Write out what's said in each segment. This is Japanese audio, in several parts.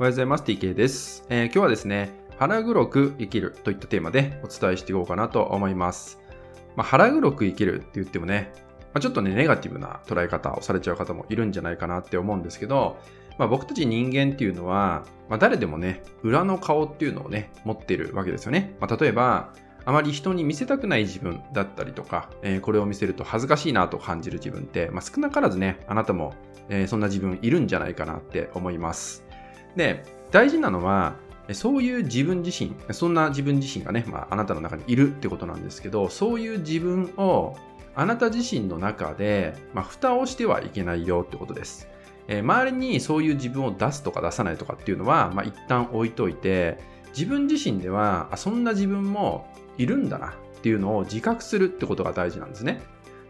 おはようございます。TK です、えー、今日はですね、腹黒く生きるといったテーマでお伝えしていこうかなと思います。まあ、腹黒く生きるって言ってもね、まあ、ちょっとね、ネガティブな捉え方をされちゃう方もいるんじゃないかなって思うんですけど、まあ、僕たち人間っていうのは、まあ、誰でもね、裏の顔っていうのをね、持ってるわけですよね。まあ、例えば、あまり人に見せたくない自分だったりとか、えー、これを見せると恥ずかしいなと感じる自分って、まあ、少なからずね、あなたも、えー、そんな自分いるんじゃないかなって思います。で、大事なのは、そういう自分自身、そんな自分自身がね、まあ、あなたの中にいるってことなんですけど、そういう自分をあなた自身の中で、まあ、蓋をしてはいけないよってことです。えー、周りにそういう自分を出すとか出さないとかっていうのは、まあ、一旦置いといて、自分自身では、あそんな自分もいるんだなっていうのを自覚するってことが大事なんですね。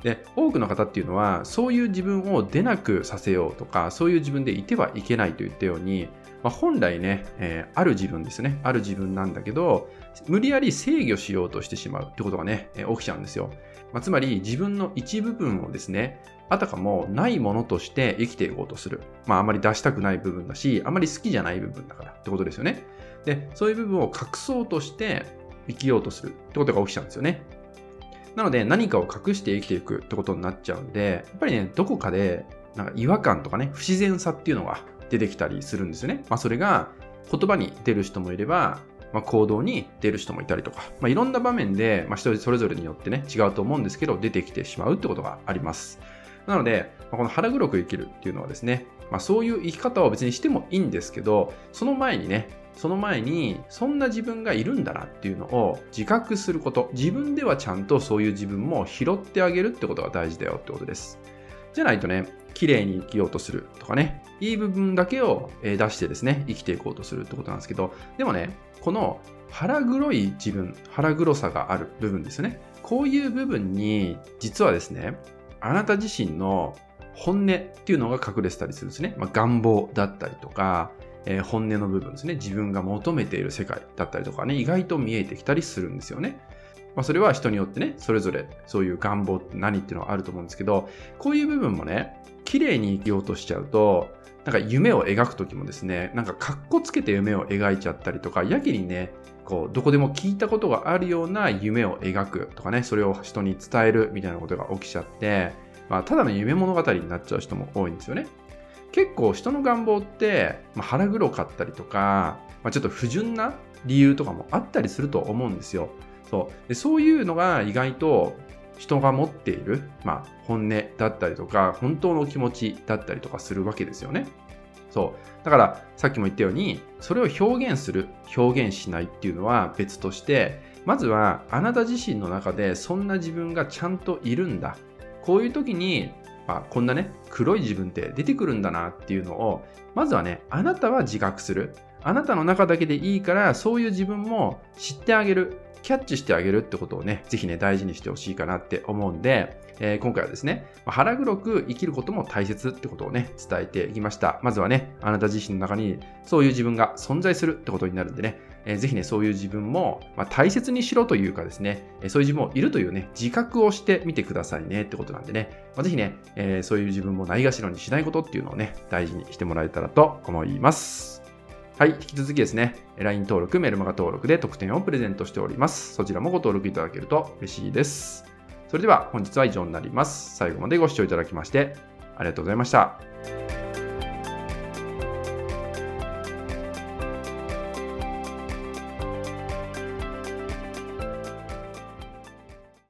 で、多くの方っていうのは、そういう自分を出なくさせようとか、そういう自分でいてはいけないと言ったように、まあ、本来ね、えー、ある自分ですね。ある自分なんだけど、無理やり制御しようとしてしまうってことがね、えー、起きちゃうんですよ。まあ、つまり自分の一部分をですね、あたかもないものとして生きていこうとする。まああまり出したくない部分だし、あまり好きじゃない部分だからってことですよね。で、そういう部分を隠そうとして生きようとするってことが起きちゃうんですよね。なので何かを隠して生きていくってことになっちゃうんで、やっぱりね、どこかでなんか違和感とかね、不自然さっていうのが出てきたりするんですよね。まあそれが言葉に出る人もいれば、まあ、行動に出る人もいたりとか、まあ、いろんな場面で、まあ、人それぞれによってね、違うと思うんですけど、出てきてしまうってことがあります。なので、まあ、この腹黒く生きるっていうのはですね、まあ、そういう生き方を別にしてもいいんですけど、その前にね、その前に、そんな自分がいるんだなっていうのを自覚すること、自分ではちゃんとそういう自分も拾ってあげるってことが大事だよってことです。じゃないとね、綺麗に生きようとするとかね、いい部分だけを出してですね、生きていこうとするってことなんですけど、でもね、この腹黒い自分、腹黒さがある部分ですね。こういう部分に、実はですね、あなた自身の本音っていうのが隠れてたりするんですね。まあ、願望だったりとか、えー、本音の部分ですね。自分が求めている世界だったりとかね、意外と見えてきたりするんですよね。まあ、それは人によってね、それぞれそういう願望って何っていうのはあると思うんですけど、こういう部分もね、綺麗に生きようとしちゃうと、なんか夢を描くときもですね、なんかかっこつけて夢を描いちゃったりとか、やけにね、こう、どこでも聞いたことがあるような夢を描くとかね、それを人に伝えるみたいなことが起きちゃって、まあ、ただの夢物語になっちゃう人も多いんですよね。結構人の願望って、まあ、腹黒かったりとか、まあ、ちょっと不純な理由とかもあったりすると思うんですよ。そうでそういうのが意外と人が持っている、まあ、本音だったりとか、本当の気持ちだったりとかするわけですよね。そう。だから、さっきも言ったように、それを表現する、表現しないっていうのは別として、まずはあなた自身の中でそんな自分がちゃんといるんだ。こういう時に、まあ、こんなね、黒い自分って出てくるんだなっていうのを、まずはね、あなたは自覚する。あなたの中だけでいいから、そういう自分も知ってあげる。キャッチしてあげるってことをね、ぜひね、大事にしてほしいかなって思うんで、えー、今回はですね、腹黒く生きることも大切ってことをね、伝えていきました。まずはね、あなた自身の中にそういう自分が存在するってことになるんでね、えー、ぜひね、そういう自分も、まあ、大切にしろというかですね、えそういう自分もいるというね、自覚をしてみてくださいねってことなんでね、まあ、ぜひね、えー、そういう自分もないがしろにしないことっていうのをね、大事にしてもらえたらと思います。はい、引き続きですね、LINE 登録、メルマガ登録で特典をプレゼントしております。そちらもご登録いただけると嬉しいです。それでは本日は以上になります。最後までご視聴いただきましてありがとうございました。